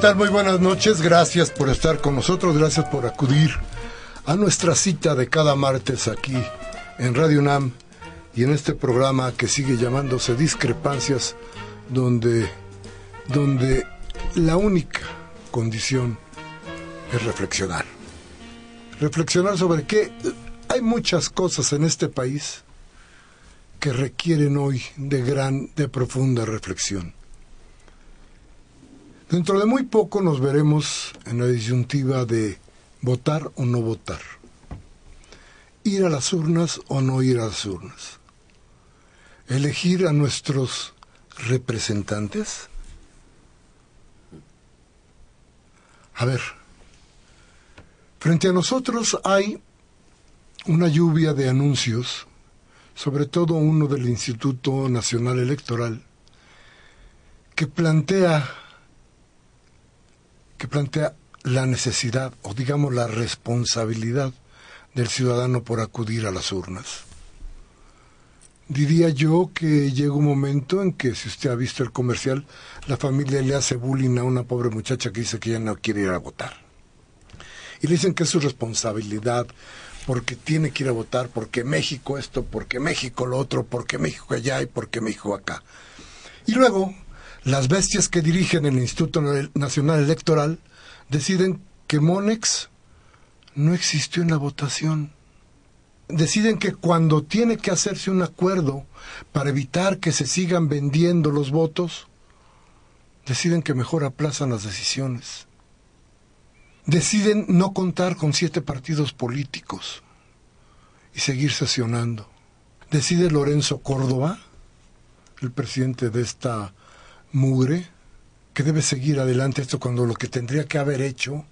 Muy buenas noches. Gracias por estar con nosotros. Gracias por acudir a nuestra cita de cada martes aquí en Radio UNAM y en este programa que sigue llamándose Discrepancias, donde, donde la única condición es reflexionar. Reflexionar sobre que hay muchas cosas en este país que requieren hoy de gran, de profunda reflexión. Dentro de muy poco nos veremos en la disyuntiva de votar o no votar, ir a las urnas o no ir a las urnas, elegir a nuestros representantes. A ver, frente a nosotros hay una lluvia de anuncios, sobre todo uno del Instituto Nacional Electoral, que plantea que plantea la necesidad o digamos la responsabilidad del ciudadano por acudir a las urnas. Diría yo que llega un momento en que, si usted ha visto el comercial, la familia le hace bullying a una pobre muchacha que dice que ya no quiere ir a votar. Y le dicen que es su responsabilidad, porque tiene que ir a votar, porque México esto, porque México lo otro, porque México allá y porque México acá. Y luego las bestias que dirigen el Instituto Nacional Electoral deciden que Monex no existió en la votación. Deciden que cuando tiene que hacerse un acuerdo para evitar que se sigan vendiendo los votos, deciden que mejor aplazan las decisiones. Deciden no contar con siete partidos políticos y seguir sesionando. Decide Lorenzo Córdoba, el presidente de esta mugre que debe seguir adelante esto cuando lo que tendría que haber hecho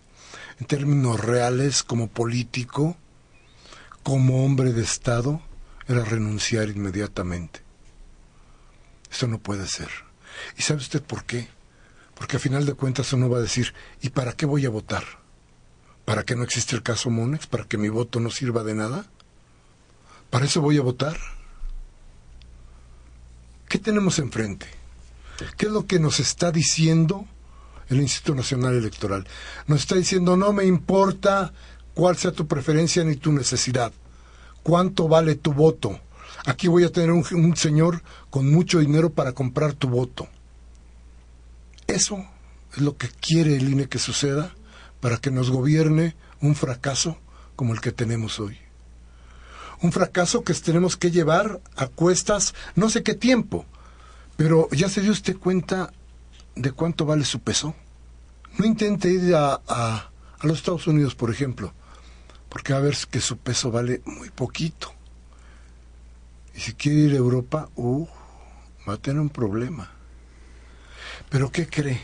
en términos reales como político, como hombre de Estado, era renunciar inmediatamente. Esto no puede ser. ¿Y sabe usted por qué? Porque a final de cuentas uno va a decir, ¿y para qué voy a votar? ¿Para que no existe el caso Monex? ¿Para que mi voto no sirva de nada? ¿Para eso voy a votar? ¿Qué tenemos enfrente? ¿Qué es lo que nos está diciendo el Instituto Nacional Electoral? Nos está diciendo, no me importa cuál sea tu preferencia ni tu necesidad. ¿Cuánto vale tu voto? Aquí voy a tener un, señor con mucho dinero para comprar tu voto. Eso es lo que quiere el INE que suceda para que nos gobierne un fracaso como el que tenemos hoy. Un fracaso que tenemos que llevar a cuestas no sé qué tiempo, pero ¿ya se dio usted cuenta de cuánto vale su peso? No intente ir a, a, los Estados Unidos, por ejemplo, porque va a ver que su peso vale muy poquito. Y si quiere ir a Europa, uh, va a tener un problema. Pero ¿qué cree?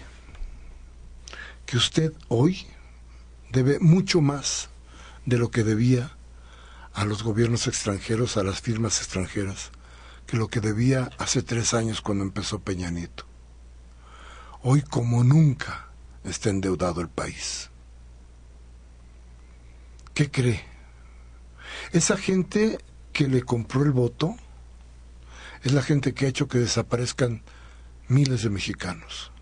Que usted hoy debe mucho más de lo que debía a los gobiernos extranjeros, a las firmas extranjeras que lo que debía hace tres años cuando empezó Peña Nieto. Hoy como nunca está endeudado el país. ¿Qué cree? Esa gente que le compró el voto, es la gente que ha hecho que desaparezcan miles de mexicanos.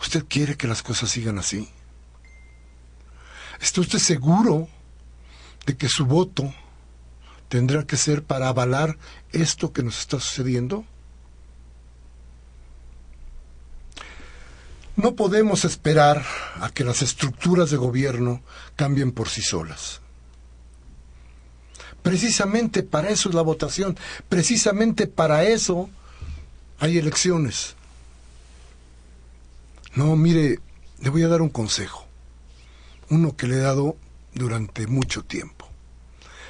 ¿Usted quiere que las cosas sigan así? ¿Está usted seguro de que su voto tendrá que ser para avalar esto que nos está sucediendo? No podemos esperar a que las estructuras de gobierno cambien por sí solas. Precisamente para eso es la votación, precisamente para eso hay elecciones. No, mire, le voy a dar un consejo, uno que le he dado durante mucho tiempo.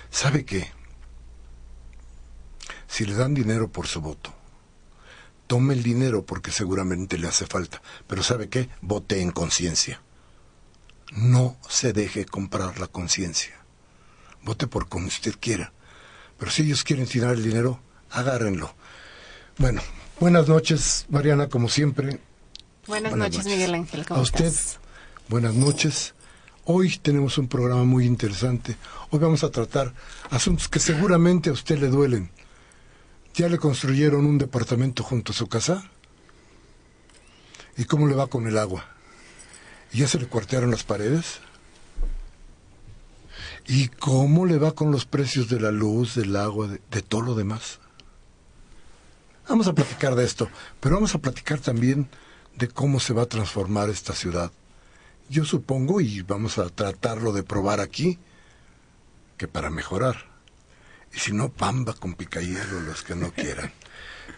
¿Sabe qué? Si le dan dinero por su voto, tome el dinero porque seguramente le hace falta, pero ¿sabe qué? Vote en conciencia. No se deje comprar la conciencia. Vote por como usted quiera. Pero si ellos quieren tirar el dinero, agárrenlo. Bueno, buenas noches, Mariana, como siempre. Buenas, noches, Miguel Ángel. ¿cómo A usted, buenas noches. Hoy tenemos un programa muy interesante. Hoy vamos a tratar asuntos que seguramente a usted le duelen. ¿Ya le construyeron un departamento junto a su casa? ¿Y cómo le va con el agua? ¿Ya se le cuartearon las paredes? ¿Y cómo le va con los precios de la luz, del agua, de, de, todo lo demás? Vamos a platicar de esto, pero vamos a platicar también de cómo se va a transformar esta ciudad. Yo supongo, y vamos a tratarlo de probar aquí, que para mejorar. Y si no, pamba con picayelo, los que no quieran.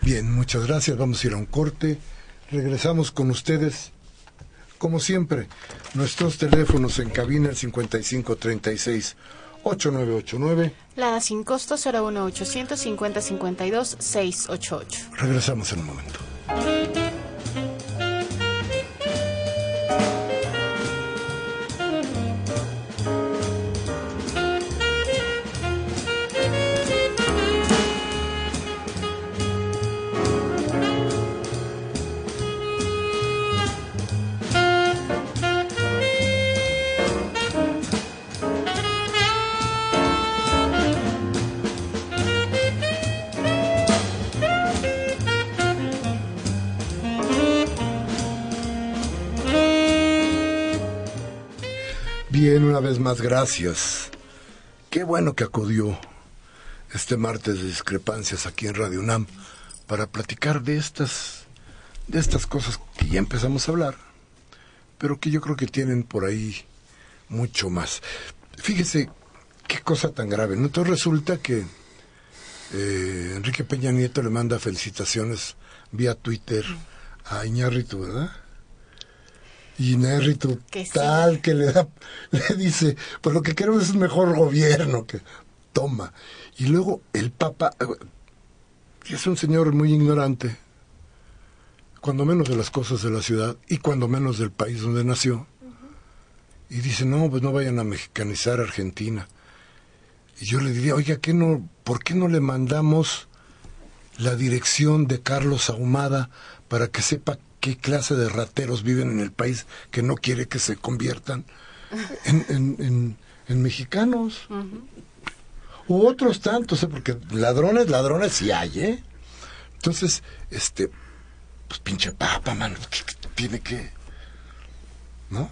Bien, muchas gracias. Vamos a ir a un corte. Regresamos con ustedes como siempre, nuestros teléfonos en cabina el 5536 8989. La sin costo 01800 50 52 688. Regresamos en un momento. Gracias. Qué bueno que acudió este martes de discrepancias aquí en Radio UNAM para platicar de estas, de estas cosas que ya empezamos a hablar, pero que yo creo que tienen por ahí mucho más. Fíjese qué cosa tan grave. ¿no? Entonces resulta que eh, Enrique Peña Nieto le manda felicitaciones vía Twitter a Iñárritu, ¿verdad? Y Nérrito Que sí. tal que le da le dice pues lo que queremos es un mejor gobierno que toma y luego el papa eh, es un señor muy ignorante cuando menos de las cosas de la ciudad y cuando menos del país donde nació y dice no pues no vayan a mexicanizar Argentina y yo le diría oiga ¿qué no por qué no le mandamos la dirección de Carlos Ahumada para que sepa qué clase de rateros viven en el país que no quiere que se conviertan en, en, en, en mexicanos. Uh -huh. U otros tantos, ¿eh? porque ladrones, ladrones sí hay, ¿eh? Entonces, este, pues pinche papa, mano, ¿qué, qué tiene que, ¿no?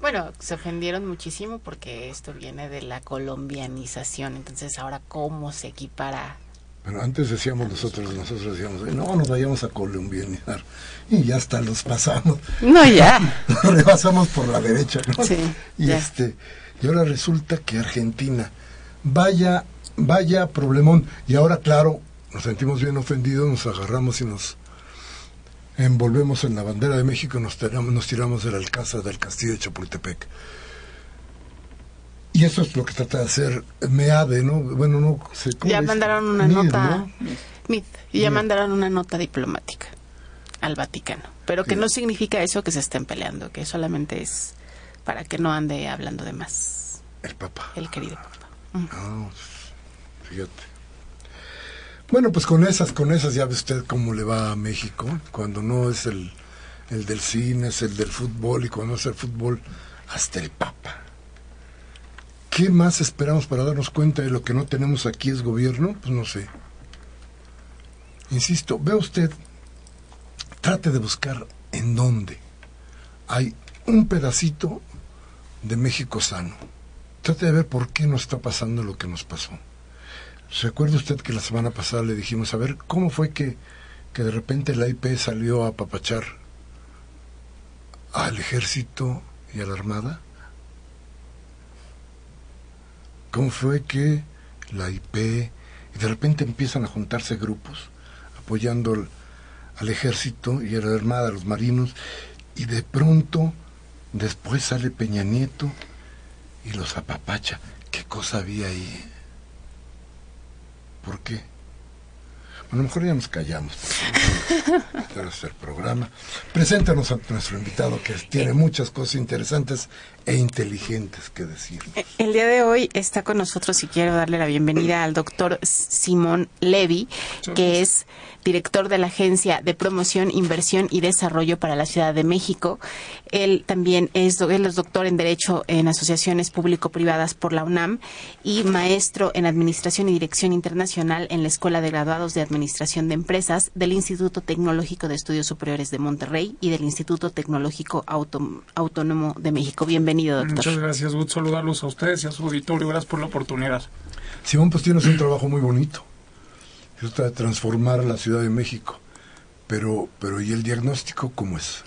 Bueno, se ofendieron muchísimo porque esto viene de la colombianización, entonces ahora cómo se equipara bueno, antes decíamos nosotros, nosotros decíamos, no nos vayamos a colombianizar. Y ya hasta los pasamos. No, ya. Nos rebasamos por la derecha, ¿no? Sí. Y ya. este, y ahora resulta que Argentina, vaya, vaya problemón. Y ahora, claro, nos sentimos bien ofendidos, nos agarramos y nos envolvemos en la bandera de México, nos tiramos, nos tiramos del alcázar del castillo de Chapultepec. Y eso es lo que trata de hacer MEADE, ¿no? Bueno, no sé cómo Ya mandaron una MID, nota. ¿no? MID, y ya MID. mandaron una nota diplomática al Vaticano. Pero que sí. no significa eso que se estén peleando, que solamente es para que no ande hablando de más. El Papa. El querido Papa. Uh -huh. fíjate. Bueno, pues con esas, con esas ya ve usted cómo le va a México, cuando no es el, el del cine, es el del fútbol, y cuando no es el fútbol, hasta el Papa. ¿Qué más esperamos para darnos cuenta de lo que no tenemos aquí es gobierno? Pues no sé. Insisto, ve usted, trate de buscar en dónde hay un pedacito de México sano. Trate de ver por qué nos está pasando lo que nos pasó. ¿Recuerda usted que la semana pasada le dijimos, a ver, ¿cómo fue que, que de repente la IP salió a apapachar al ejército y a la armada? ¿Cómo fue que la IP y de repente empiezan a juntarse grupos apoyando al, ejército y a la armada, a los marinos, y de pronto después sale Peña Nieto y los apapacha. ¿Qué cosa había ahí? ¿Por qué? Bueno, mejor ya nos callamos. Este el programa. Preséntanos a nuestro invitado que tiene muchas cosas interesantes e inteligentes que decir. El día de hoy está con nosotros y quiero darle la bienvenida al doctor Simón Levy, que es director de la Agencia de Promoción, Inversión y Desarrollo para la Ciudad de México. Él también es, él es doctor en Derecho en Asociaciones Público-Privadas por la UNAM y maestro en Administración y Dirección Internacional en la Escuela de Graduados de Administración de Empresas del Instituto Tecnológico de Estudios Superiores de Monterrey y del Instituto Tecnológico Autónomo de México. Bienvenido, doctor. Muchas gracias, Good. Saludarlos a ustedes y a su auditorio. Gracias por la oportunidad. Simón, pues tienes un trabajo muy bonito trata de transformar la Ciudad de México. Pero, pero ¿y el diagnóstico cómo es?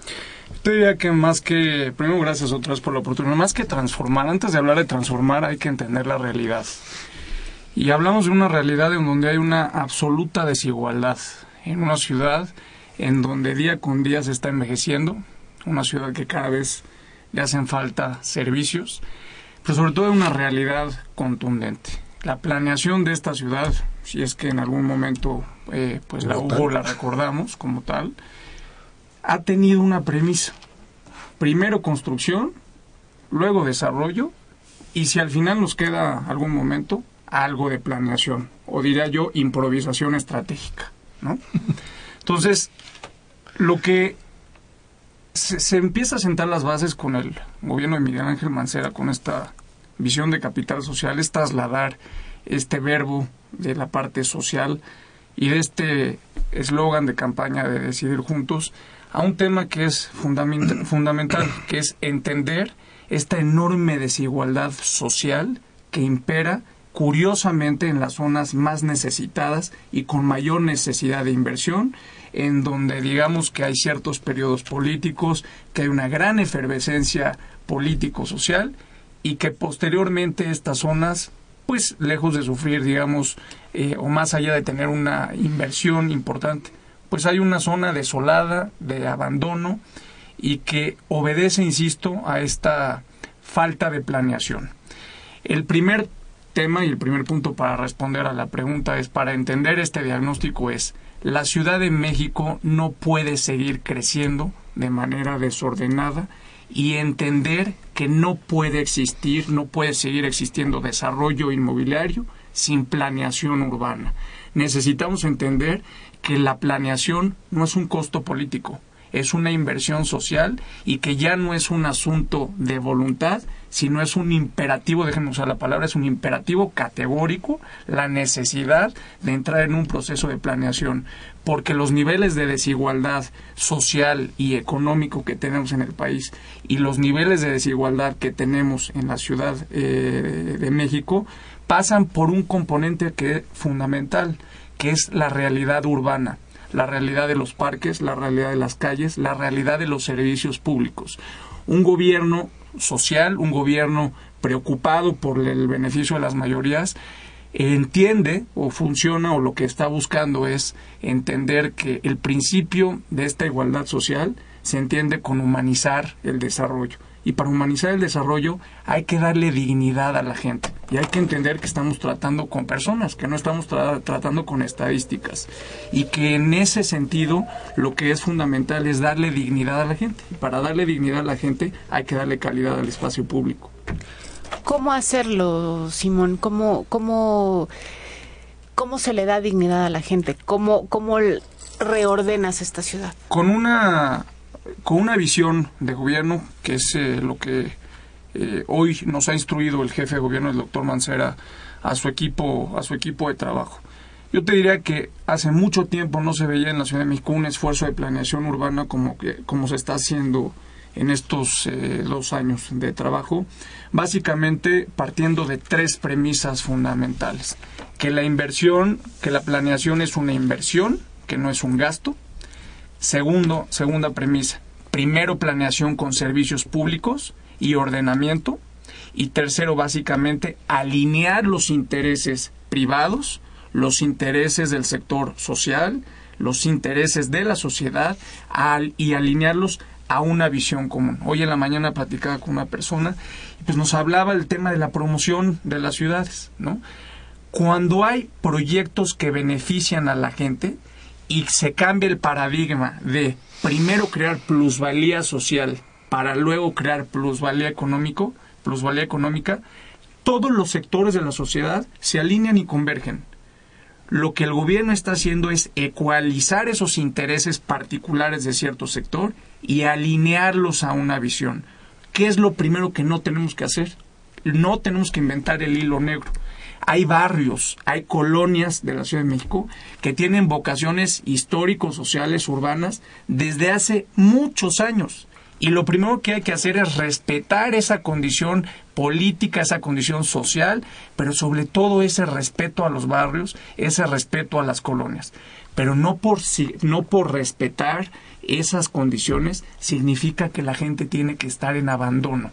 Te diría que más que, primero gracias otra vez por la oportunidad, más que transformar, antes de hablar de transformar hay que entender la realidad. Y hablamos de una realidad en donde hay una absoluta desigualdad, en una ciudad en donde día con día se está envejeciendo, una ciudad que cada vez le hacen falta servicios, pero sobre todo una realidad contundente. La planeación de esta ciudad si es que en algún momento eh, pues la hubo, la recordamos como tal, ha tenido una premisa. Primero construcción, luego desarrollo, y si al final nos queda algún momento, algo de planeación, o diría yo, improvisación estratégica. ¿no? Entonces, lo que se, se, empieza a sentar las bases con el gobierno de Miguel Ángel Mancera, con esta visión de capital social, es trasladar este verbo de la parte social y de este eslogan de campaña de decidir juntos a un tema que es fundamental, que es entender esta enorme desigualdad social que impera curiosamente en las zonas más necesitadas y con mayor necesidad de inversión, en donde digamos que hay ciertos periodos políticos, que hay una gran efervescencia político-social y que posteriormente estas zonas pues lejos de sufrir, digamos, eh, o más allá de tener una inversión importante, pues hay una zona desolada, de abandono, y que obedece, insisto, a esta falta de planeación. El primer tema y el primer punto para responder a la pregunta es, para entender este diagnóstico es, la Ciudad de México no puede seguir creciendo de manera desordenada y entender que no puede existir, no puede seguir existiendo desarrollo inmobiliario sin planeación urbana. Necesitamos entender que la planeación no es un costo político, es una inversión social y que ya no es un asunto de voluntad, sino es un imperativo, déjenme usar la palabra, es un imperativo categórico la necesidad de entrar en un proceso de planeación, porque los niveles de desigualdad social y económico que tenemos en el país y los niveles de desigualdad que tenemos en la Ciudad eh, de México pasan por un componente que es fundamental, que es la realidad urbana la realidad de los parques, la realidad de las calles, la realidad de los servicios públicos. Un gobierno social, un gobierno preocupado por el beneficio de las mayorías, entiende o funciona o lo que está buscando es entender que el principio de esta igualdad social se entiende con humanizar el desarrollo. Y para humanizar el desarrollo hay que darle dignidad a la gente. Y hay que entender que estamos tratando con personas, que no estamos tratando con estadísticas. Y que en ese sentido lo que es fundamental es darle dignidad a la gente. Y para darle dignidad a la gente hay que darle calidad al espacio público. ¿Cómo hacerlo, Simón? ¿Cómo, cómo, cómo se le da dignidad a la gente? ¿Cómo, cómo reordenas esta ciudad? Con una con una visión de gobierno, que es eh, lo que eh, hoy nos ha instruido el jefe de gobierno, el doctor Mancera, a su equipo, a su equipo de trabajo. Yo te diría que hace mucho tiempo no se veía en la Ciudad de México un esfuerzo de planeación urbana como, como se está haciendo en estos eh, dos años de trabajo, básicamente partiendo de tres premisas fundamentales. Que la inversión, que la planeación es una inversión, que no es un gasto. Segundo, segunda premisa, primero planeación con servicios públicos y ordenamiento. Y tercero, básicamente, alinear los intereses privados, los intereses del sector social, los intereses de la sociedad y alinearlos a una visión común. Hoy en la mañana platicaba con una persona y pues nos hablaba del tema de la promoción de las ciudades, ¿no? Cuando hay proyectos que benefician a la gente y se cambia el paradigma de primero crear plusvalía social para luego crear plusvalía económico, plusvalía económica, todos los sectores de la sociedad se alinean y convergen lo que el gobierno está haciendo es ecualizar esos intereses particulares de cierto sector y alinearlos a una visión. ¿Qué es lo primero que no tenemos que hacer? No tenemos que inventar el hilo negro. Hay barrios, hay colonias de la Ciudad de México que tienen vocaciones históricos, sociales, urbanas desde hace muchos años. Y lo primero que hay que hacer es respetar esa condición política, esa condición social, pero sobre todo ese respeto a los barrios, ese respeto a las colonias. Pero no por, no por respetar esas condiciones significa que la gente tiene que estar en abandono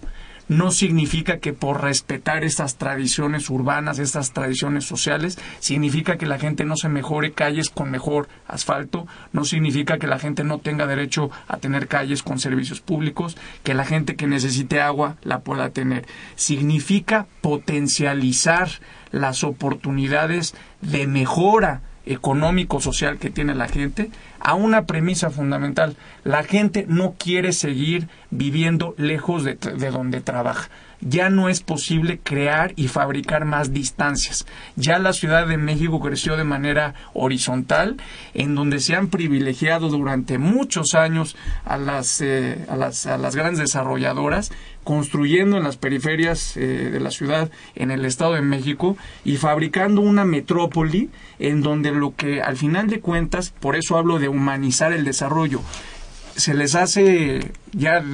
no significa que por respetar estas tradiciones urbanas, estas tradiciones sociales, significa que la gente no se mejore calles con mejor asfalto, no significa que la gente no tenga derecho a tener calles con servicios públicos, que la gente que necesite agua la pueda tener. Significa potencializar las oportunidades de mejora económico-social que tiene la gente a una premisa fundamental. La gente no quiere seguir viviendo lejos de, de donde trabaja ya no es posible crear y fabricar más distancias. Ya la Ciudad de México creció de manera horizontal, en donde se han privilegiado durante muchos años a las, eh, a las, a las grandes desarrolladoras construyendo en las periferias eh, de la ciudad en el Estado de México y fabricando una metrópoli en donde lo que al final de cuentas, por eso hablo de humanizar el desarrollo, se les hace, ya,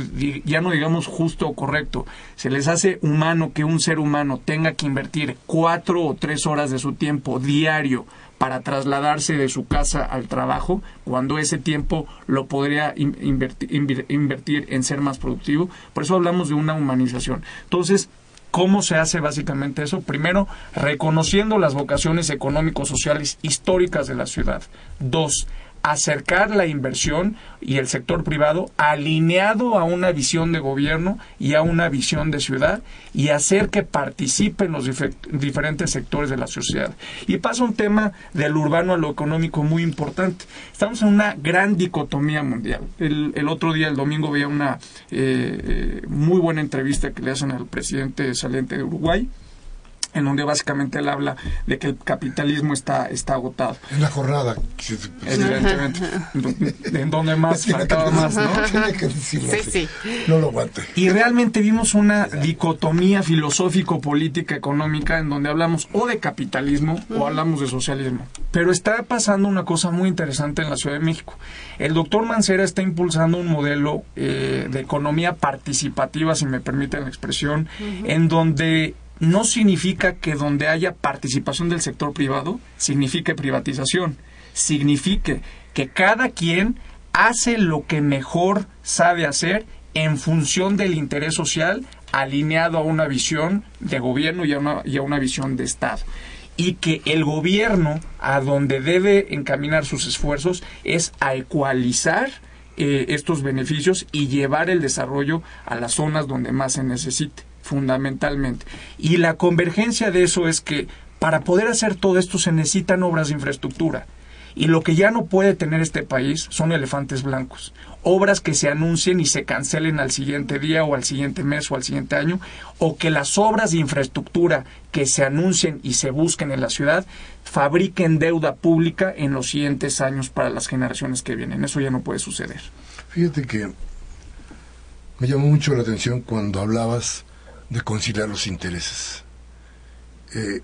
ya no digamos justo o correcto, se les hace humano que un ser humano tenga que invertir cuatro o tres horas de su tiempo diario para trasladarse de su casa al trabajo, cuando ese tiempo lo podría invertir, invertir en ser más productivo. Por eso hablamos de una humanización. Entonces, ¿Cómo se hace básicamente eso? Primero, reconociendo las vocaciones económico-sociales históricas de la ciudad. Dos, acercar la inversión y el sector privado alineado a una visión de gobierno y a una visión de ciudad y hacer que participen los diferentes sectores de la sociedad. Y pasa un tema del urbano a lo económico muy importante. Estamos en una gran dicotomía mundial. El, otro día, el domingo, veía una eh, eh, muy buena entrevista que le hacen al presidente saliente de Uruguay en donde básicamente él habla de que el capitalismo está, está agotado. En la jornada. Evidentemente. en donde más faltaba más, ¿no? sí, sí. No lo aguante. Y realmente vimos una dicotomía filosófico-política económica en donde hablamos o de capitalismo o hablamos de socialismo. Pero está pasando una cosa muy interesante en la Ciudad de México. El doctor Mancera está impulsando un modelo eh, de economía participativa, si me permiten la expresión, en donde no significa que donde haya participación del sector privado signifique privatización. Signifique que cada quien hace lo que mejor sabe hacer en función del interés social alineado a una visión de gobierno y a una, visión de Estado y que el gobierno a donde debe encaminar sus esfuerzos es a ecualizar eh, estos beneficios y llevar el desarrollo a las zonas donde más se necesite fundamentalmente. Y la convergencia de eso es que para poder hacer todo esto se necesitan obras de infraestructura. Y lo que ya no puede tener este país son elefantes blancos. Obras que se anuncien y se cancelen al siguiente día o al siguiente mes o al siguiente año, o que las obras de infraestructura que se anuncien y se busquen en la ciudad fabriquen deuda pública en los siguientes años para las generaciones que vienen. Eso ya no puede suceder. Fíjate que me llamó mucho la atención cuando hablabas de conciliar los intereses. Eh,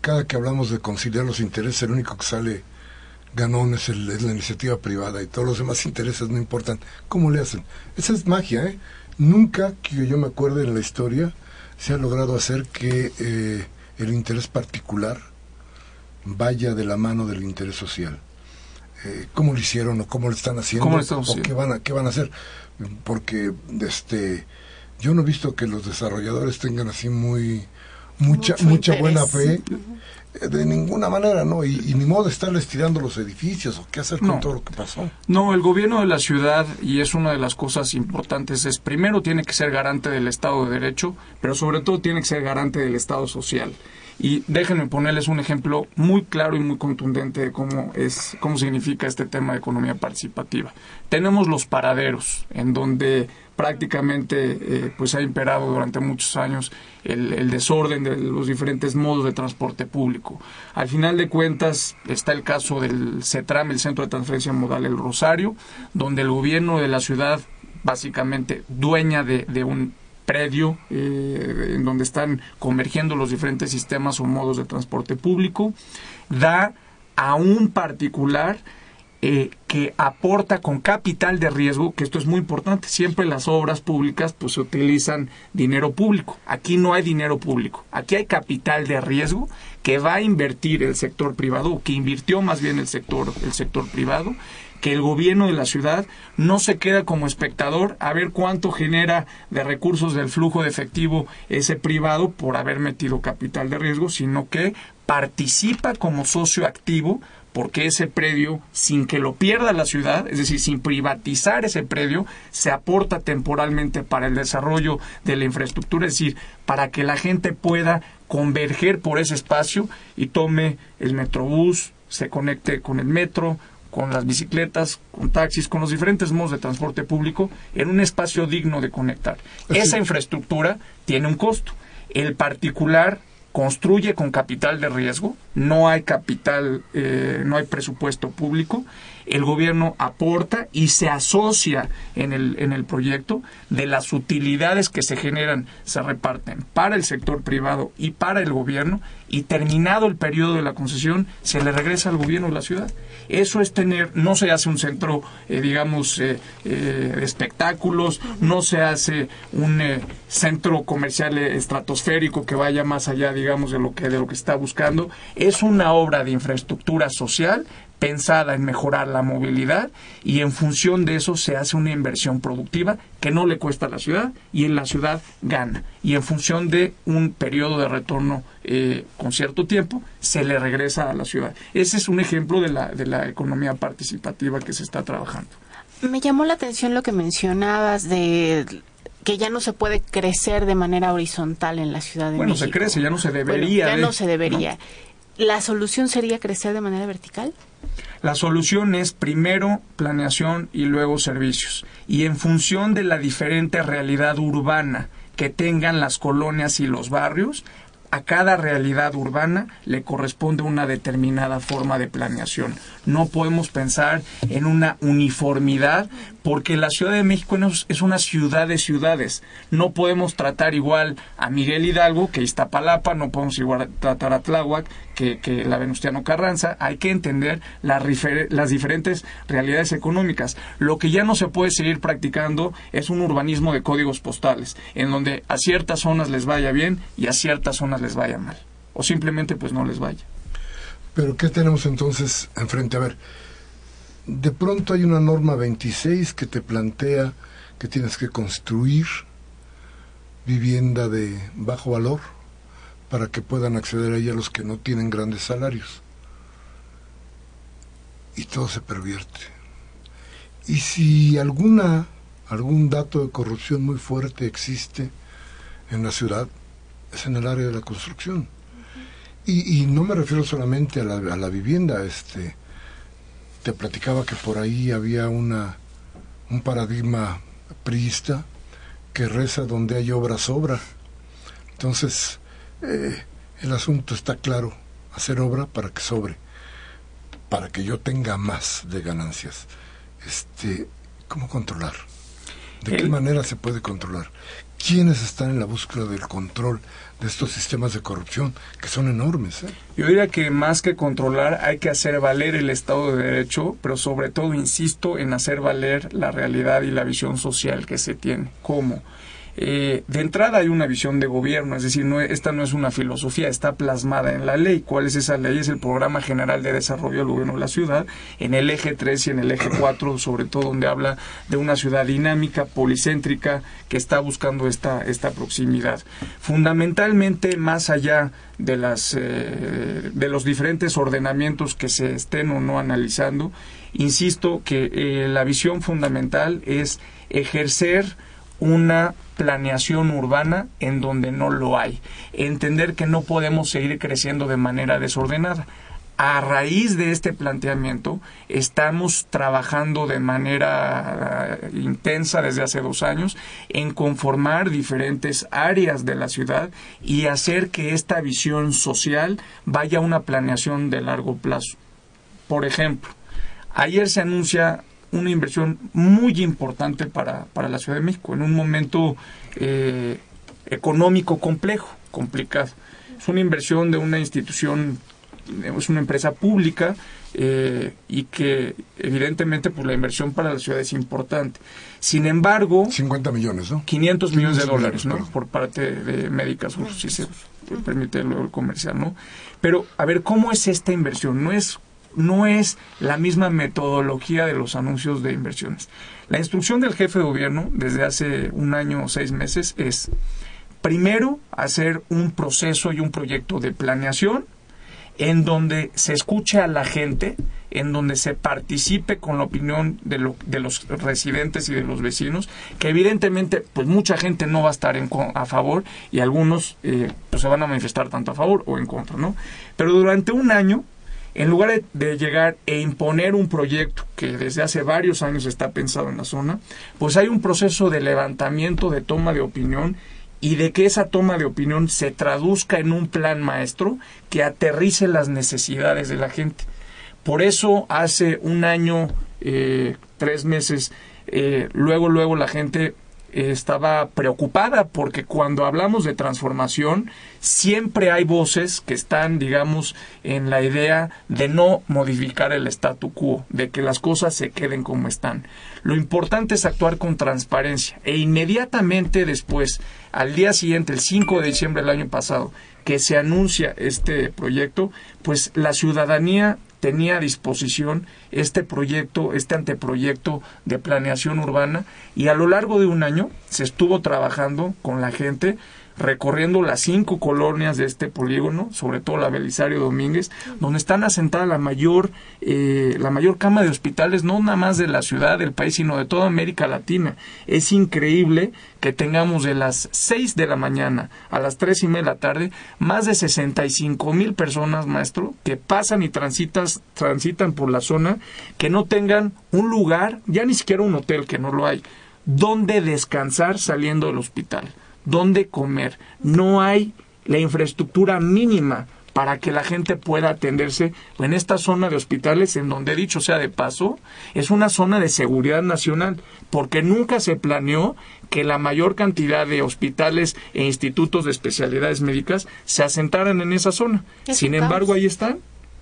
cada que hablamos de conciliar los intereses, el único que sale ganón es, el, es la iniciativa privada y todos los demás intereses no importan. ¿Cómo le hacen? Esa es magia, ¿eh? Nunca que yo me acuerde en la historia se ha logrado hacer que eh, el interés particular vaya de la mano del interés social. Eh, ¿Cómo lo hicieron o cómo lo están haciendo? ¿O qué van, a, qué van a hacer? Porque este, yo no he visto que los desarrolladores tengan así muy mucha mucha buena fe de ninguna manera, ¿no? Y, ni modo de estarles tirando los edificios o qué hacer con todo lo que pasó. No, el gobierno de la ciudad, y es una de las cosas importantes, es primero tiene que ser garante del Estado de Derecho, pero sobre todo tiene que ser garante del Estado social. Y déjenme ponerles un ejemplo muy claro y muy contundente de cómo es, cómo significa este tema de economía participativa. Tenemos los paraderos, en donde prácticamente eh, pues ha imperado durante muchos años el, desorden de los diferentes modos de transporte público. Al final de cuentas está el caso del CETRAM, el Centro de Transferencia Modal El Rosario, donde el gobierno de la ciudad básicamente dueña de, un predio eh, en donde están convergiendo los diferentes sistemas o modos de transporte público, da a un particular eh, que aporta con capital de riesgo, que esto es muy importante, siempre las obras públicas pues se utilizan dinero público. Aquí no hay dinero público, aquí hay capital de riesgo que va a invertir el sector privado, que invirtió más bien el sector, el sector privado, que el gobierno de la ciudad no se queda como espectador a ver cuánto genera de recursos del flujo de efectivo ese privado por haber metido capital de riesgo, sino que participa como socio activo porque ese predio, sin que lo pierda la ciudad, es decir, sin privatizar ese predio, se aporta temporalmente para el desarrollo de la infraestructura, es decir, para que la gente pueda converger por ese espacio y tome el metrobús, se conecte con el metro, con las bicicletas, con taxis, con los diferentes modos de transporte público, en un espacio digno de conectar. Esa infraestructura tiene un costo. El particular construye con capital de riesgo, no hay capital, eh, no hay presupuesto público, el gobierno aporta y se asocia en el, en el proyecto de las utilidades que se generan, se reparten para el sector privado y para el gobierno y terminado el periodo de la concesión se le regresa al gobierno de la ciudad. Eso es tener, no se hace un centro, eh, digamos, eh, eh, de espectáculos, no se hace un centro comercial estratosférico que vaya más allá, digamos, de lo que de lo que está buscando. Es una obra de infraestructura social pensada en mejorar la movilidad y en función de eso se hace una inversión productiva que no le cuesta a la ciudad y en la ciudad gana. Y en función de un periodo de retorno eh, con cierto tiempo se le regresa a la ciudad. Ese es un ejemplo de la, de la economía participativa que se está trabajando. Me llamó la atención lo que mencionabas de que ya no se puede crecer de manera horizontal en la ciudad de bueno, México. Bueno, se crece, ya no se debería. ya no se debería. ¿La solución sería crecer de manera vertical? La solución es primero planeación y luego servicios. Y en función de la diferente realidad urbana que tengan las colonias y los barrios, a cada realidad urbana le corresponde una determinada forma de planeación. No podemos pensar en una uniformidad porque la Ciudad de México es una ciudad de ciudades. No podemos tratar igual a Miguel Hidalgo que Iztapalapa, no podemos igual tratar a Tláhuac que, la Venustiano Carranza. Hay que entender las diferentes realidades económicas. Lo que ya no se puede seguir practicando es un urbanismo de códigos postales, en donde a ciertas zonas les vaya bien y a ciertas zonas les vaya mal. O simplemente pues no les vaya. Pero ¿qué tenemos entonces enfrente? A ver, de pronto hay una norma 26 que te plantea que tienes que construir vivienda de bajo valor para que puedan acceder a ella los que no tienen grandes salarios. Y todo se pervierte. Y si alguna algún dato de corrupción muy fuerte existe en la ciudad, es en el área de la construcción. Y, y no me refiero solamente a la, a la vivienda, este, te platicaba que por ahí había una, un paradigma priista que reza donde hay obra sobra. Entonces, eh, el asunto está claro, hacer obra para que sobre, para que yo tenga más de ganancias. Este, ¿Cómo controlar? ¿De qué manera se puede controlar? ¿Quiénes están en la búsqueda del control de estos sistemas de corrupción que son enormes? ¿eh? Yo diría que más que controlar hay que hacer valer el Estado de Derecho, pero sobre todo insisto en hacer valer la realidad y la visión social que se tiene. ¿Cómo? Eh, de entrada hay una visión de gobierno, es decir, no, esta no es una filosofía, está plasmada en la ley. ¿Cuál es esa ley? Es el Programa General de Desarrollo del Gobierno de la Ciudad, en el eje 3 y en el eje 4, sobre todo donde habla de una ciudad dinámica, policéntrica, que está buscando esta, esta proximidad. Fundamentalmente, más allá de, las, eh, de los diferentes ordenamientos que se estén o no analizando, insisto que eh, la visión fundamental es ejercer una planeación urbana en donde no lo hay. Entender que no podemos seguir creciendo de manera desordenada. A raíz de este planteamiento, estamos trabajando de manera eh, intensa desde hace dos años en conformar diferentes áreas de la ciudad y hacer que esta visión social vaya a una planeación de largo plazo. Por ejemplo, ayer se anuncia una inversión muy importante para, para la Ciudad de México en un momento eh, económico complejo, complicado. Es una inversión de una institución, es una empresa pública eh, y que evidentemente pues la inversión para la ciudad es importante. Sin embargo... 50 millones, ¿no? 500 millones de dólares, ¿no? Por parte de Médicas, si se permite el comercial, ¿no? Pero, a ver, ¿cómo es esta inversión? No es no es la misma metodología de los anuncios de inversiones. La instrucción del jefe de gobierno desde hace un año o seis meses es, primero, hacer un proceso y un proyecto de planeación en donde se escuche a la gente, en donde se participe con la opinión de, los residentes y de los vecinos, que evidentemente pues mucha gente no va a estar a favor y algunos eh, pues, se van a manifestar tanto a favor o en contra, ¿no? Pero durante un año en lugar de, llegar e imponer un proyecto que desde hace varios años está pensado en la zona, pues hay un proceso de levantamiento, de toma de opinión y de que esa toma de opinión se traduzca en un plan maestro que aterrice las necesidades de la gente. Por eso hace un año, eh, tres meses, eh, luego, luego la gente estaba preocupada porque cuando hablamos de transformación siempre hay voces que están, digamos, en la idea de no modificar el statu quo, de que las cosas se queden como están. Lo importante es actuar con transparencia e inmediatamente después, al día siguiente, el 5 de diciembre del año pasado, que se anuncia este proyecto, pues la ciudadanía tenía a disposición este proyecto, este anteproyecto de planeación urbana y a lo largo de un año se estuvo trabajando con la gente recorriendo las cinco colonias de este polígono, sobre todo la Belisario Domínguez, donde están asentadas la mayor, eh, la mayor cama de hospitales, no nada más de la ciudad, del país, sino de toda América Latina. Es increíble que tengamos de las seis de la mañana a las tres y media de la tarde más de 65 mil personas, maestro, que pasan y transitas, transitan por la zona, que no tengan un lugar, ya ni siquiera un hotel, que no lo hay, donde descansar saliendo del hospital dónde comer. No hay la infraestructura mínima para que la gente pueda atenderse en esta zona de hospitales en donde, dicho sea de paso, es una zona de seguridad nacional, porque nunca se planeó que la mayor cantidad de hospitales e institutos de especialidades médicas se asentaran en esa zona. Sin embargo, ahí están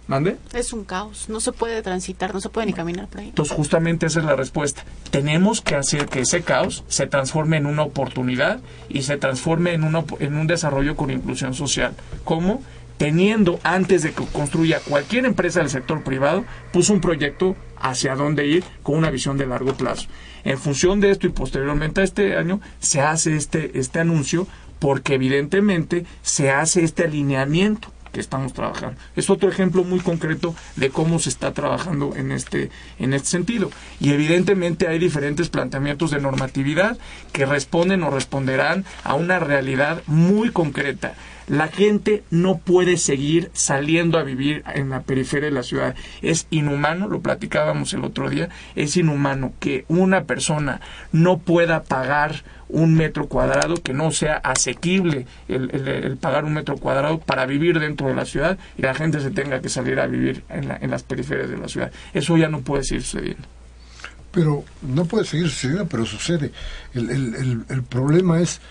¿Mande? Es un caos, no se puede transitar, no se puede ni caminar por ahí. Entonces justamente esa es la respuesta. Tenemos que hacer que ese caos se transforme en una oportunidad y se transforme en, en un desarrollo con inclusión social. ¿Cómo? Teniendo, antes de que construya cualquier empresa del sector privado, puso un proyecto hacia dónde ir con una visión de largo plazo. En función de esto y posteriormente a este año se hace este, este anuncio porque evidentemente se hace este alineamiento que estamos trabajando. Es otro ejemplo muy concreto de cómo se está trabajando en este, en este sentido. Y evidentemente hay diferentes planteamientos de normatividad que responden o responderán a una realidad muy concreta. La gente no puede seguir saliendo a vivir en la periferia de la ciudad. Es inhumano, lo platicábamos el otro día, es inhumano que una persona no pueda pagar un metro cuadrado, que no sea asequible el, pagar un metro cuadrado para vivir dentro de la ciudad y la gente se tenga que salir a vivir en, en las periferias de la ciudad. Eso ya no puede seguir sucediendo. Pero no puede seguir sucediendo, pero sucede. El, el problema es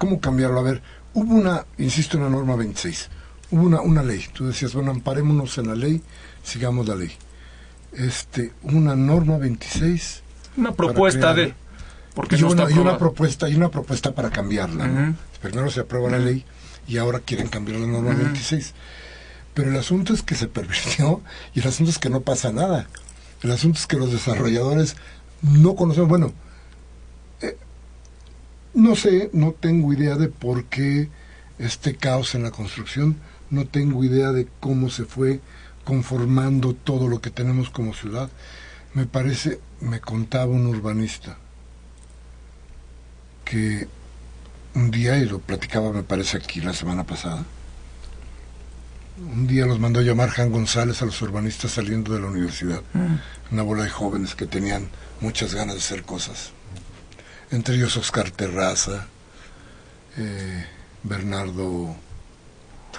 ¿Cómo cambiarlo? A ver, hubo una, insisto en la norma 26, hubo una, una ley. Tú decías, bueno, amparémonos en la ley, sigamos la ley. Este, una norma 26. Una propuesta de. Porque y, una, una, propuesta, y una propuesta para cambiarla. Primero se aprueba la ley y ahora quieren cambiar la norma 26. Pero el asunto es que se pervirtió y el asunto es que no pasa nada. El asunto es que los desarrolladores no conocen, bueno, no sé, no tengo idea de por qué este caos en la construcción, no tengo idea de cómo se fue conformando todo lo que tenemos como ciudad. Me parece, me contaba un urbanista, que un día, y lo platicaba me parece aquí la semana pasada, un día los mandó a llamar Juan González a los urbanistas saliendo de la universidad, mm. una bola de jóvenes que tenían muchas ganas de hacer cosas, entre ellos Oscar Terraza, eh, Bernardo,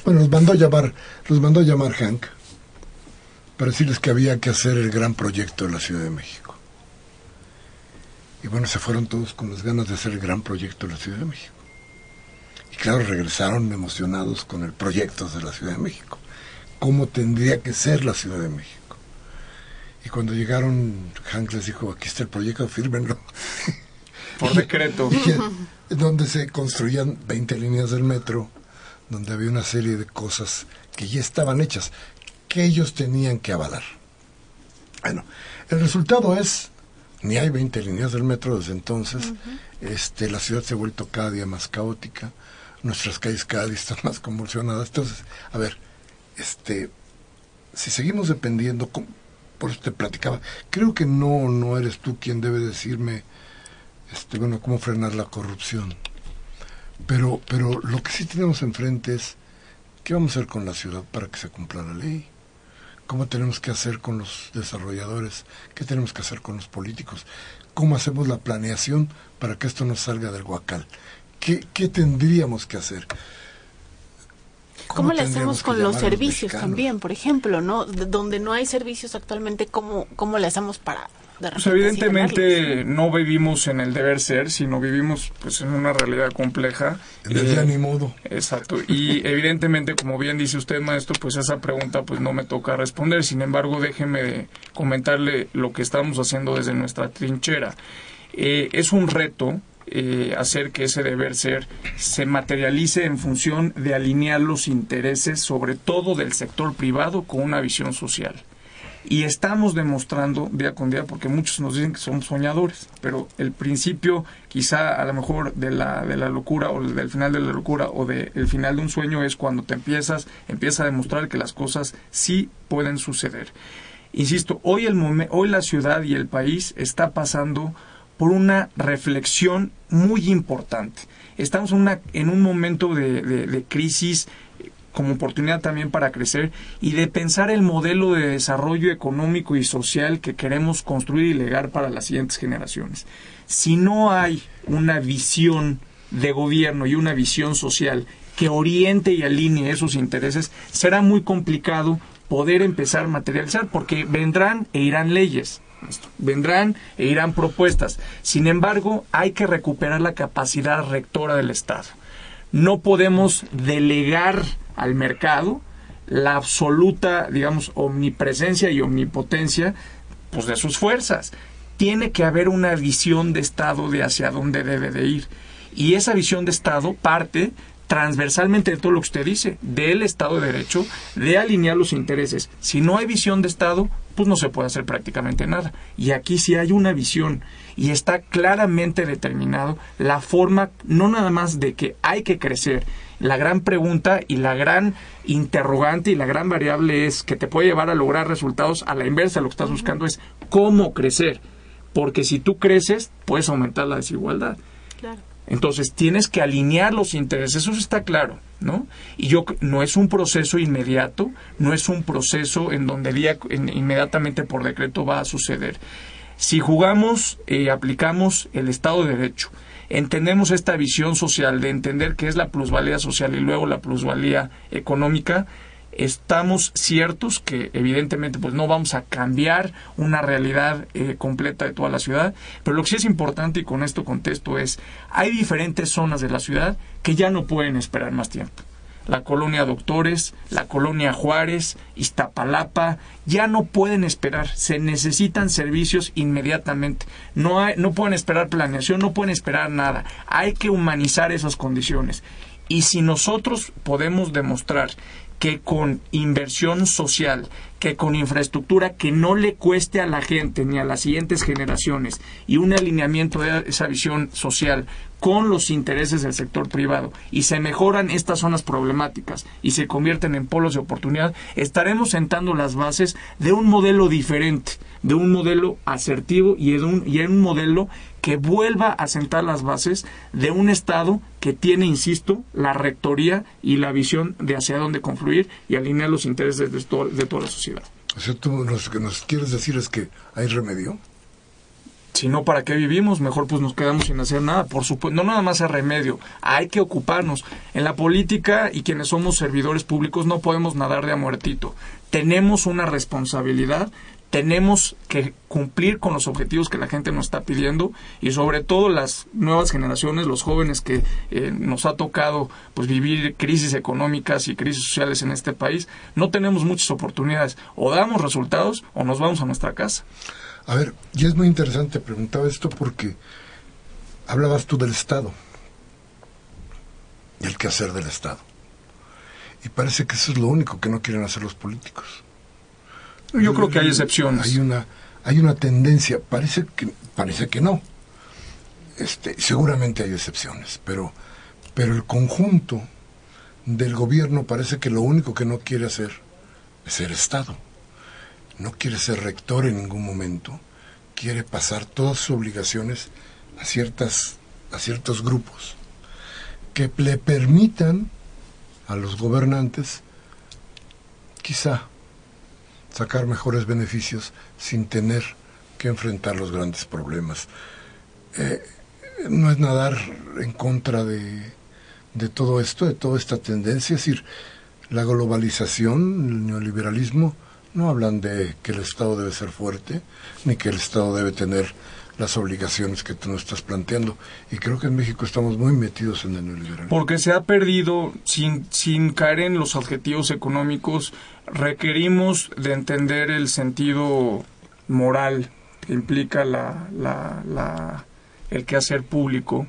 bueno, los mandó llamar, los mandó a llamar Hank para decirles que había que hacer el gran proyecto de la Ciudad de México. Y bueno, se fueron todos con las ganas de hacer el gran proyecto de la Ciudad de México. Y claro, regresaron emocionados con el proyecto de la Ciudad de México. ¿Cómo tendría que ser la Ciudad de México? Y cuando llegaron, Hank les dijo, aquí está el proyecto, fírmenlo. Por decreto. donde se construían 20 líneas del metro, donde había una serie de cosas que ya estaban hechas, que ellos tenían que avalar. Bueno, el resultado es, ni hay 20 líneas del metro desde entonces, este, la ciudad se ha vuelto cada día más caótica, nuestras calles cada día están más convulsionadas. Entonces, a ver, este, si seguimos dependiendo, por eso te platicaba, creo que no, no eres tú quien debe decirme, este, bueno, cómo frenar la corrupción. Pero, pero lo que sí tenemos enfrente es, ¿qué vamos a hacer con la ciudad para que se cumpla la ley? ¿Cómo tenemos que hacer con los desarrolladores? ¿Qué tenemos que hacer con los políticos? ¿Cómo hacemos la planeación para que esto no salga del guacal? ¿Qué, qué tendríamos que hacer? ¿Cómo, le hacemos con los servicios también, por ejemplo, no? Donde no hay servicios actualmente, ¿cómo, cómo le hacemos para pues evidentemente no vivimos en el deber ser, sino vivimos pues en una realidad compleja. En el día eh, ni modo. Exacto. Y evidentemente, como bien dice usted, maestro, pues esa pregunta pues no me toca responder. Sin embargo, déjeme comentarle lo que estamos haciendo desde nuestra trinchera. Eh, es un reto eh, hacer que ese deber ser se materialice en función de alinear los intereses, sobre todo del sector privado, con una visión social. Y estamos demostrando día con día, porque muchos nos dicen que somos soñadores, pero el principio quizá a lo mejor de la, de la locura o del final de la locura o del final de un sueño es cuando te empiezas, empieza a demostrar que las cosas sí pueden suceder. Insisto, hoy, el hoy la ciudad y el país está pasando por una reflexión muy importante. Estamos en, una, en un momento de, de, crisis eh, como oportunidad también para crecer y de pensar el modelo de desarrollo económico y social que queremos construir y legar para las siguientes generaciones. Si no hay una visión de gobierno y una visión social que oriente y alinee esos intereses, será muy complicado poder empezar a materializar porque vendrán e irán leyes vendrán e irán propuestas. Sin embargo, hay que recuperar la capacidad rectora del Estado. No podemos delegar al mercado la absoluta, digamos, omnipresencia y omnipotencia pues, de sus fuerzas. Tiene que haber una visión de Estado de hacia dónde debe de ir. Y esa visión de Estado parte transversalmente de todo lo que usted dice, del Estado de Derecho, de alinear los intereses. Si no hay visión de Estado, pues no se puede hacer prácticamente nada. Y aquí sí hay una visión y está claramente determinado la forma, no nada más de que hay que crecer. La gran pregunta y la gran interrogante y la gran variable es que te puede llevar a lograr resultados a la inversa. Lo que estás buscando es cómo crecer. Porque si tú creces, puedes aumentar la desigualdad. Claro. Entonces tienes que alinear los intereses, eso está claro, ¿no? Y yo no es un proceso inmediato, no es un proceso en donde día, inmediatamente por decreto va a suceder. Si jugamos y aplicamos el Estado de Derecho, entendemos esta visión social de entender qué es la plusvalía social y luego la plusvalía económica, estamos ciertos que evidentemente pues no vamos a cambiar una realidad eh, completa de toda la ciudad, pero lo que sí es importante y con esto contesto es, hay diferentes zonas de la ciudad que ya no pueden esperar más tiempo. La colonia Doctores, la colonia Juárez, Iztapalapa, ya no pueden esperar, se necesitan servicios inmediatamente. No, hay, no pueden esperar planeación, no pueden esperar nada. Hay que humanizar esas condiciones. Y si nosotros podemos demostrar que con inversión social, que con infraestructura que no le cueste a la gente ni a las siguientes generaciones y un alineamiento de esa visión social con los intereses del sector privado y se mejoran estas zonas problemáticas y se convierten en polos de oportunidad, estaremos sentando las bases de un modelo diferente, de un modelo asertivo y en un, y en un modelo que vuelva a sentar las bases de un Estado que tiene, insisto, la rectoría y la visión de hacia dónde confluir y alinear los intereses de, de toda la sociedad. O sea, tú lo que nos quieres decir es que hay remedio. Si no, ¿para qué vivimos? Mejor pues nos quedamos sin hacer nada. Por supuesto, no nada más hay remedio, hay que ocuparnos. En la política y quienes somos servidores públicos no podemos nadar de a muertito. Tenemos una responsabilidad tenemos que cumplir con los objetivos que la gente nos está pidiendo y sobre todo las nuevas generaciones, los jóvenes que eh, nos ha tocado pues vivir crisis económicas y crisis sociales en este país, no tenemos muchas oportunidades. O damos resultados o nos vamos a nuestra casa. A ver, y es muy interesante, preguntaba esto porque hablabas tú del Estado y el quehacer del Estado. Y parece que eso es lo único que no quieren hacer los políticos. Yo creo que hay excepciones. Hay una, hay una tendencia, parece que, parece que no. Este, seguramente hay excepciones, pero, pero el conjunto del gobierno parece que lo único que no quiere hacer es ser Estado. No quiere ser rector en ningún momento. Quiere pasar todas sus obligaciones a, ciertas, a ciertos grupos que le permitan a los gobernantes quizá sacar mejores beneficios sin tener que enfrentar los grandes problemas. Eh, no es nadar en contra de, de todo esto, de toda esta tendencia, es decir, la globalización, el neoliberalismo, no hablan de que el Estado debe ser fuerte, ni que el Estado debe tener las obligaciones que tú nos estás planteando. Y creo que en México estamos muy metidos en el neoliberalismo. Porque se ha perdido, sin, sin caer en los objetivos económicos, requerimos de entender el sentido moral que implica la, la, la, el quehacer público.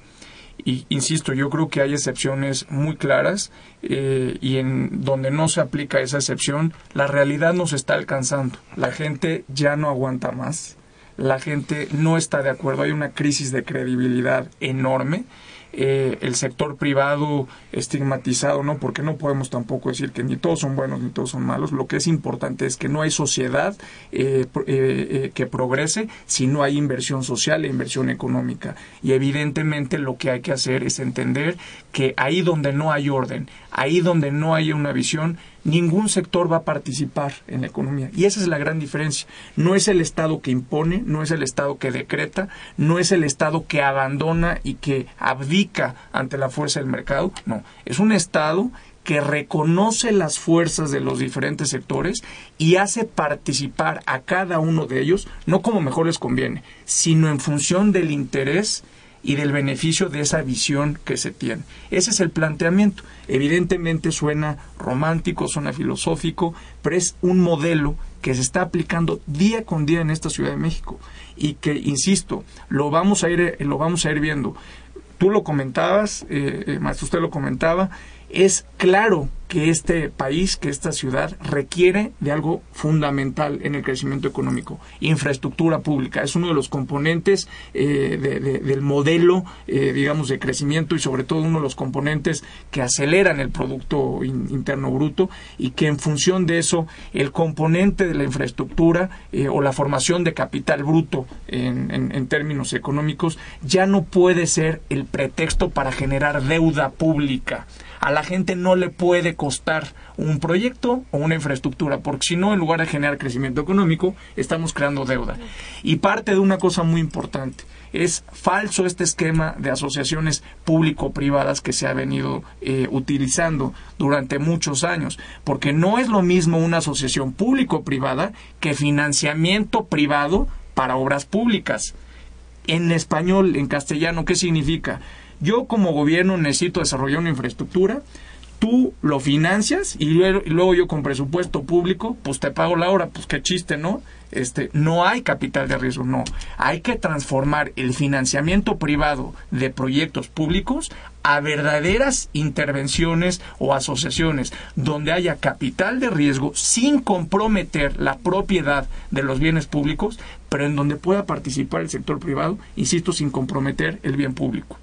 Y insisto, yo creo que hay excepciones muy claras eh, y en donde no se aplica esa excepción, la realidad nos está alcanzando. La gente ya no aguanta más la gente no está de acuerdo, hay una crisis de credibilidad enorme. Eh, el sector privado estigmatizado, ¿no? Porque no podemos tampoco decir que ni todos son buenos ni todos son malos. Lo que es importante es que no hay sociedad eh, eh, que progrese si no hay inversión social e inversión económica. Y evidentemente lo que hay que hacer es entender que ahí donde no hay orden, ahí donde no hay una visión, ningún sector va a participar en la economía. Y esa es la gran diferencia. No es el Estado que impone, no es el Estado que decreta, no es el Estado que abandona y que abdica ante la fuerza del mercado. No, es un Estado que reconoce las fuerzas de los diferentes sectores y hace participar a cada uno de ellos, no como mejor les conviene, sino en función del interés y del beneficio de esa visión que se tiene. Ese es el planteamiento. Evidentemente suena romántico, suena filosófico, pero es un modelo que se está aplicando día con día en esta Ciudad de México y que, insisto, lo vamos a ir, lo vamos a ir viendo. Tú lo comentabas, eh, eh maestro, usted lo comentaba, es claro que este país, que esta ciudad requiere de algo fundamental en el crecimiento económico, infraestructura pública. Es uno de los componentes eh, del modelo, eh, digamos, de crecimiento y sobre todo uno de los componentes que aceleran el Producto Interno Bruto y que en función de eso el componente de la infraestructura eh, o la formación de capital bruto en, términos económicos ya no puede ser el pretexto para generar deuda pública. Gente no le puede costar un proyecto o una infraestructura, porque si no, en lugar de generar crecimiento económico, estamos creando deuda. Y parte de una cosa muy importante, es falso este esquema de asociaciones público-privadas que se ha venido eh, utilizando durante muchos años, porque no es lo mismo una asociación público-privada que financiamiento privado para obras públicas. En español, en castellano, ¿qué significa? Yo como gobierno necesito desarrollar una infraestructura, tú lo financias y luego, yo con presupuesto público, pues te pago la hora, pues qué chiste, ¿no? Este, no hay capital de riesgo, no. Hay que transformar el financiamiento privado de proyectos públicos a verdaderas intervenciones o asociaciones donde haya capital de riesgo sin comprometer la propiedad de los bienes públicos, pero en donde pueda participar el sector privado, insisto, sin comprometer el bien público.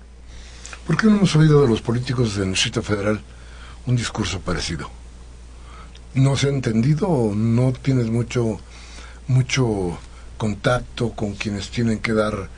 ¿Por qué no hemos oído de los políticos del Distrito Federal un discurso parecido. ¿No se ha entendido o no tienes mucho, mucho contacto con quienes tienen que dar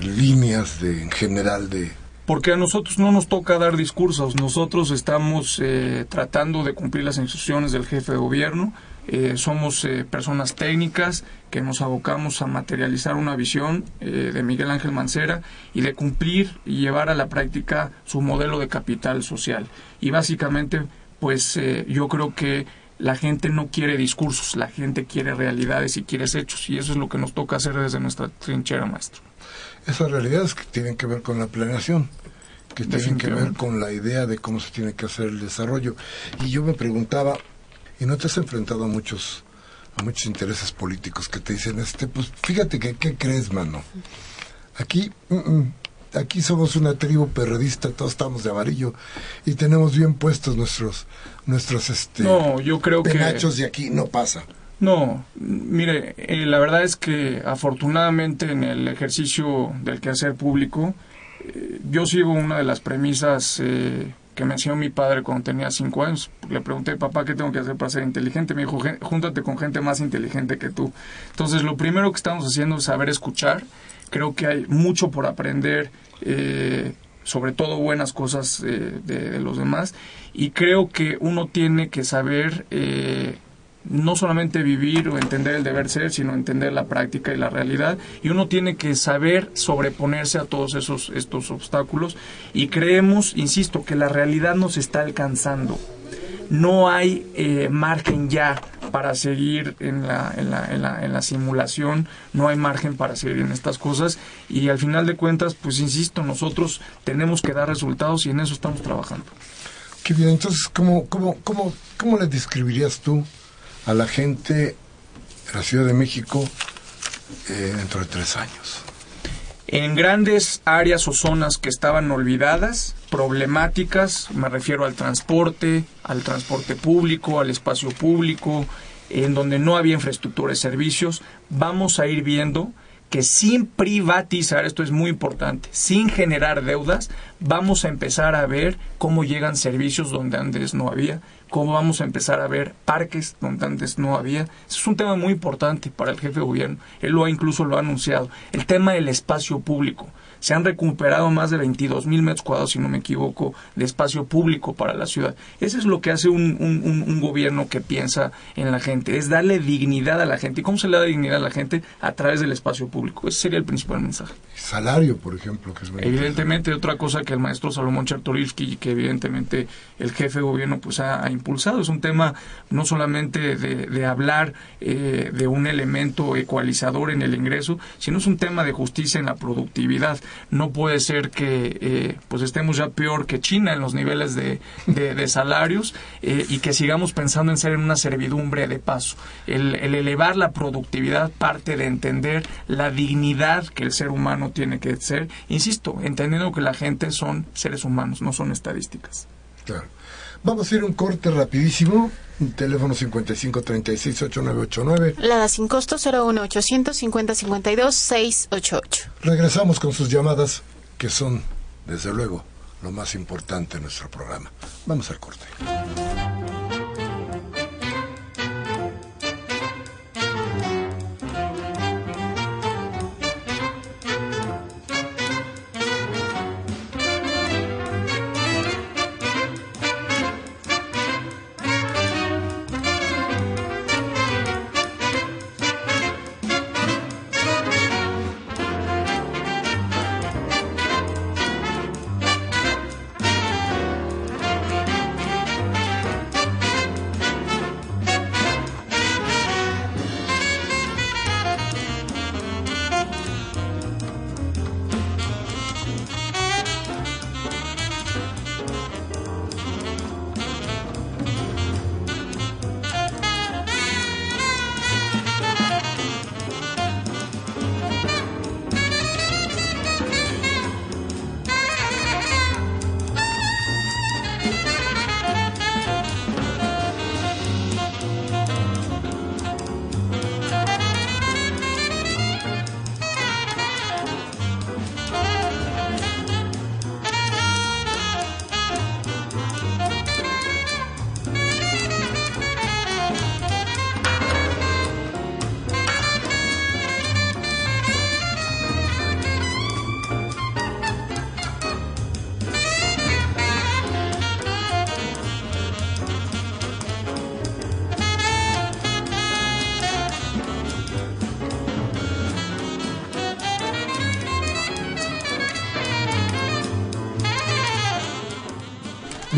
líneas de, en general de... Porque a nosotros no nos toca dar discursos, nosotros estamos eh, tratando de cumplir las instrucciones del jefe de gobierno, eh, somos eh, personas técnicas que nos abocamos a materializar una visión eh, de Miguel Ángel Mancera y de cumplir y llevar a la práctica su modelo de capital social. Y básicamente, pues yo creo que la gente no quiere discursos, la gente quiere realidades y quiere hechos. Y eso es lo que nos toca hacer desde nuestra trinchera, maestro. Esas realidades que tienen que ver con la planeación que tienen que ver con la idea de cómo se tiene que hacer el desarrollo. Y yo me preguntaba, y no te has enfrentado a muchos a muchos intereses políticos que te dicen este pues fíjate que qué crees mano aquí mm, mm, aquí somos una tribu perredista todos estamos de amarillo y tenemos bien puestos nuestros nuestros este no yo creo penachos y aquí no pasa. No, mire, eh, la verdad es que afortunadamente en el ejercicio del quehacer público, eh, yo sigo una de las premisas eh, que me mi padre cuando tenía cinco años. Le pregunté, papá, ¿qué tengo que hacer para ser inteligente? Me dijo, júntate con gente más inteligente que tú. Entonces, lo primero que estamos haciendo es saber escuchar. Creo que hay mucho por aprender, eh, sobre todo buenas cosas eh, de, los demás. Y creo que uno tiene que saber eh, no solamente vivir o entender el deber ser, sino entender la práctica y la realidad. Y uno tiene que saber sobreponerse a todos esos estos obstáculos. Y creemos, insisto, que la realidad nos está alcanzando. No hay eh, margen ya para seguir en la, en, la, en, la, en la simulación, no hay margen para seguir en estas cosas y al final de cuentas, pues insisto, nosotros tenemos que dar resultados y en eso estamos trabajando. Qué bien, entonces, ¿cómo, cómo, cómo, cómo le describirías tú a la gente de la Ciudad de México eh, dentro de tres años. En grandes áreas o zonas que estaban olvidadas, problemáticas, me refiero al transporte, al transporte público, al espacio público, en donde no había infraestructura de servicios, vamos a ir viendo que sin privatizar, esto es muy importante, sin generar deudas, vamos a empezar a ver cómo llegan servicios donde antes no había, cómo vamos a empezar a ver parques donde antes no había. es un tema muy importante para el jefe de gobierno. Él lo ha incluso lo ha anunciado. El tema del espacio público se han recuperado más de 22 mil metros cuadrados, si no me equivoco, de espacio público para la ciudad. Eso es lo que hace un, un, gobierno que piensa en la gente, es darle dignidad a la gente. ¿Y cómo se le da dignidad a la gente? A través del espacio público. Ese sería el principal mensaje. Salario, por ejemplo, que es Evidentemente, otra cosa que el maestro Salomón Chertorivsky, que evidentemente el jefe de gobierno pues ha, impulsado, es un tema no solamente de, hablar eh, de un elemento ecualizador en el ingreso, sino es un tema de justicia en la productividad no puede ser que eh, pues estemos ya peor que China en los niveles de, salarios eh, y que sigamos pensando en ser en una servidumbre de paso. El, el, elevar la productividad parte de entender la dignidad que el ser humano tiene que ser, insisto, entendiendo que la gente son seres humanos, no son estadísticas. Claro. Vamos a ir un corte rapidísimo. Teléfono 5536-8989. La sin costo 01800-5052-688. Regresamos con sus llamadas, que son, desde luego, lo más importante en nuestro programa. Vamos al corte.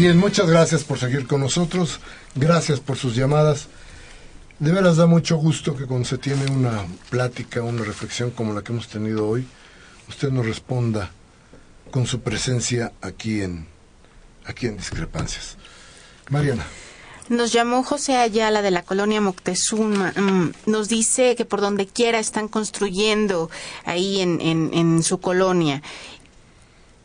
Bien, muchas gracias por seguir con nosotros, gracias por sus llamadas. De veras da mucho gusto que cuando se tiene una plática, una reflexión como la que hemos tenido hoy, usted nos responda con su presencia aquí en, aquí en Discrepancias. Mariana. Nos llamó José Ayala de la colonia Moctezuma. Mm, nos dice que por donde quiera están construyendo ahí en, en su colonia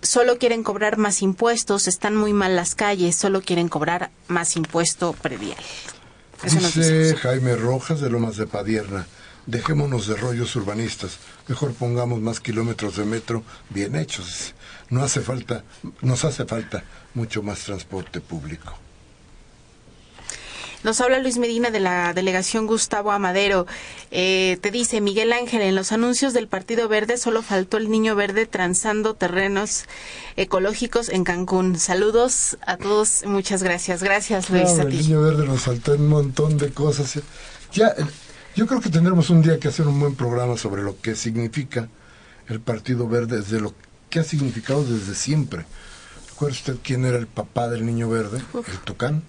solo quieren cobrar más impuestos, están muy mal las calles, solo quieren cobrar más impuesto predial. dice Jaime Rojas de Lomas de Padierna, dejémonos de rollos urbanistas, mejor pongamos más kilómetros de metro bien hechos. No hace falta, nos hace falta mucho más transporte público. Nos habla Luis Medina de la delegación Gustavo Amadero. Eh, te dice Miguel Ángel, en los anuncios del Partido Verde solo faltó el niño verde transando terrenos ecológicos en Cancún. Saludos a todos, muchas gracias. Gracias Luis. el niño verde nos faltó un montón de cosas. Ya, yo creo que tendremos un día que hacer un buen programa sobre lo que significa el Partido Verde, desde lo que ha significado desde siempre. ¿Recuerda usted quién era el papá del niño verde? El Tocán.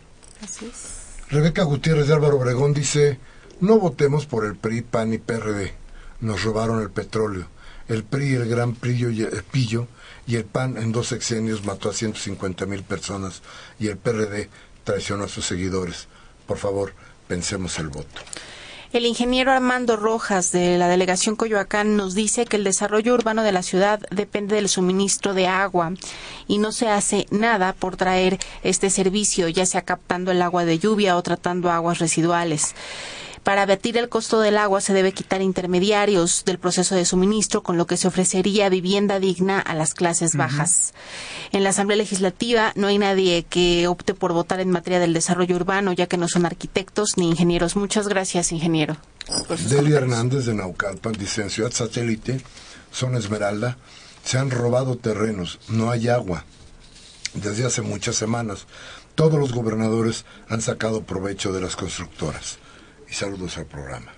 Así es. Rebeca Gutiérrez de Álvaro Obregón dice, no votemos por el PRI, PAN y PRD. Nos robaron el petróleo. El PRI, el gran Pillo y Pillo, y el PAN en dos sexenios mató a 150 mil personas y el PRD traicionó a sus seguidores. Por favor, pensemos el voto. El ingeniero Armando Rojas de la delegación Coyoacán nos dice que el desarrollo urbano de la ciudad depende del suministro de agua y no se hace nada por traer este servicio, ya sea captando el agua de lluvia o tratando aguas residuales. Para abatir el costo del agua se debe quitar intermediarios del proceso de suministro, con lo que se ofrecería vivienda digna a las clases bajas. En la Asamblea Legislativa no hay nadie que opte por votar en materia del desarrollo urbano, ya que no son arquitectos ni ingenieros. Muchas gracias, ingeniero. Delia Hernández de Naucalpan dice, en Ciudad Satélite, Zona Esmeralda, se han robado terrenos, no hay agua. Desde hace muchas semanas, todos los gobernadores han sacado provecho de las constructoras y saludos al programa.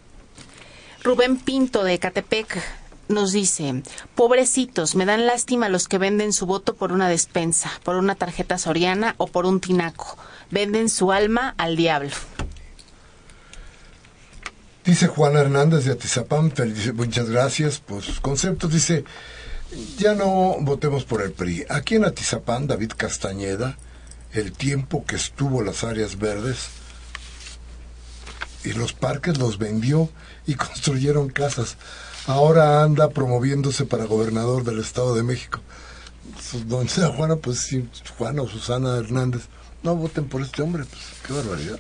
Rubén Pinto de Catepec nos dice, pobrecitos, me dan lástima los que venden su voto por una despensa, por una tarjeta soriana o por un tinaco. Venden su alma al diablo. Dice Juan Hernández de Atizapán, muchas gracias por sus conceptos. Dice, ya no votemos por el PRI. Aquí en Atizapán, David Castañeda, el tiempo que estuvo las áreas verdes, y los parques los vendió y construyeron casas. Ahora anda promoviéndose para gobernador del Estado de México. Donde sea Juana, pues sí, Juana o Susana Hernández, no voten por este hombre, pues qué barbaridad.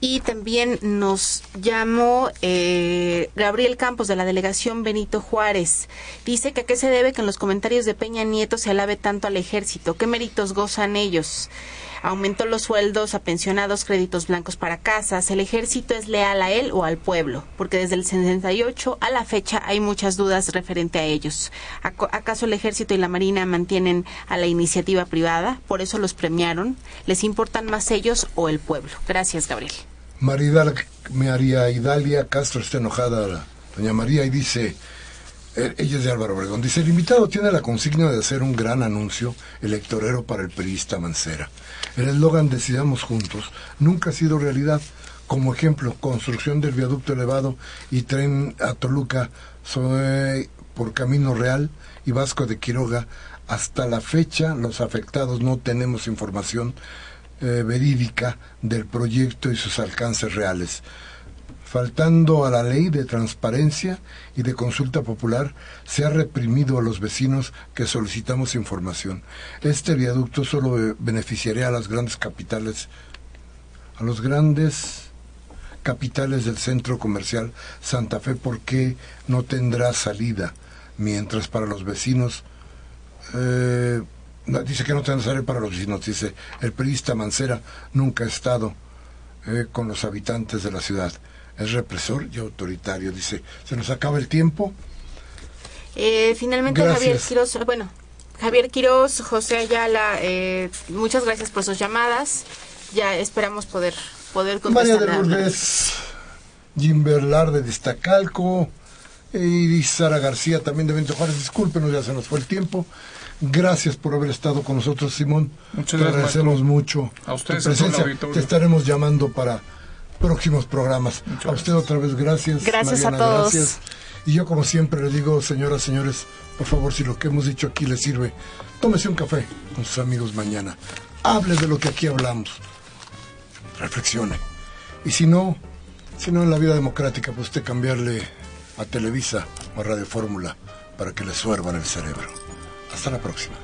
Y también nos llamó eh, Gabriel Campos de la delegación Benito Juárez. Dice que a qué se debe que en los comentarios de Peña Nieto se alabe tanto al ejército. ¿Qué méritos gozan ellos? Aumentó los sueldos a pensionados, créditos blancos para casas. ¿El ejército es leal a él o al pueblo? Porque desde el 68 a la fecha hay muchas dudas referente a ellos. ¿Acaso el ejército y la marina mantienen a la iniciativa privada? ¿Por eso los premiaron? ¿Les importan más ellos o el pueblo? Gracias, Gabriel. María Idalia Castro está enojada, doña María, y dice, eh, ella es de Álvaro Obregón, dice, el invitado tiene la consigna de hacer un gran anuncio electorero para el periodista Mancera. El eslogan Decidamos Juntos nunca ha sido realidad. Como ejemplo, construcción del viaducto elevado y tren a Toluca por Camino Real y Vasco de Quiroga. Hasta la fecha, los afectados no tenemos información eh, verídica del proyecto y sus alcances reales faltando a la ley de transparencia y de consulta popular, se ha reprimido a los vecinos que solicitamos información. Este viaducto solo beneficiaría a las grandes capitales, a los grandes capitales del centro comercial Santa Fe, porque no tendrá salida, mientras para los vecinos eh, dice que no tendrá salida para los vecinos, dice el periodista Mancera nunca ha estado eh, con los habitantes de la ciudad es represor y autoritario. Dice, se nos acaba el tiempo. Eh, finalmente, Javier Quiroz, bueno, Javier Quiroz, José Ayala, eh, muchas gracias por sus llamadas. Ya esperamos poder, poder contestar. María de Lourdes, Jim Berlar de Distacalco, y Sara García también de Vento Juárez. Discúlpenos, ya se nos fue el tiempo. Gracias por haber estado con nosotros, Simón. Muchas Te gracias, agradecemos maestro. mucho A ustedes, tu presencia. Te estaremos llamando para próximos programas. Muchas a usted otra vez, gracias. Gracias a Mariana, todos. Gracias. Y yo, como siempre, le digo, señoras, señores, por favor, si lo que hemos dicho aquí les sirve, tómese un café con sus amigos mañana. Hable de lo que aquí hablamos. Reflexione. Y si no, si no en la vida democrática, pues usted cambiarle a Televisa o a Radio Fórmula para que le suervan el cerebro. Hasta la próxima.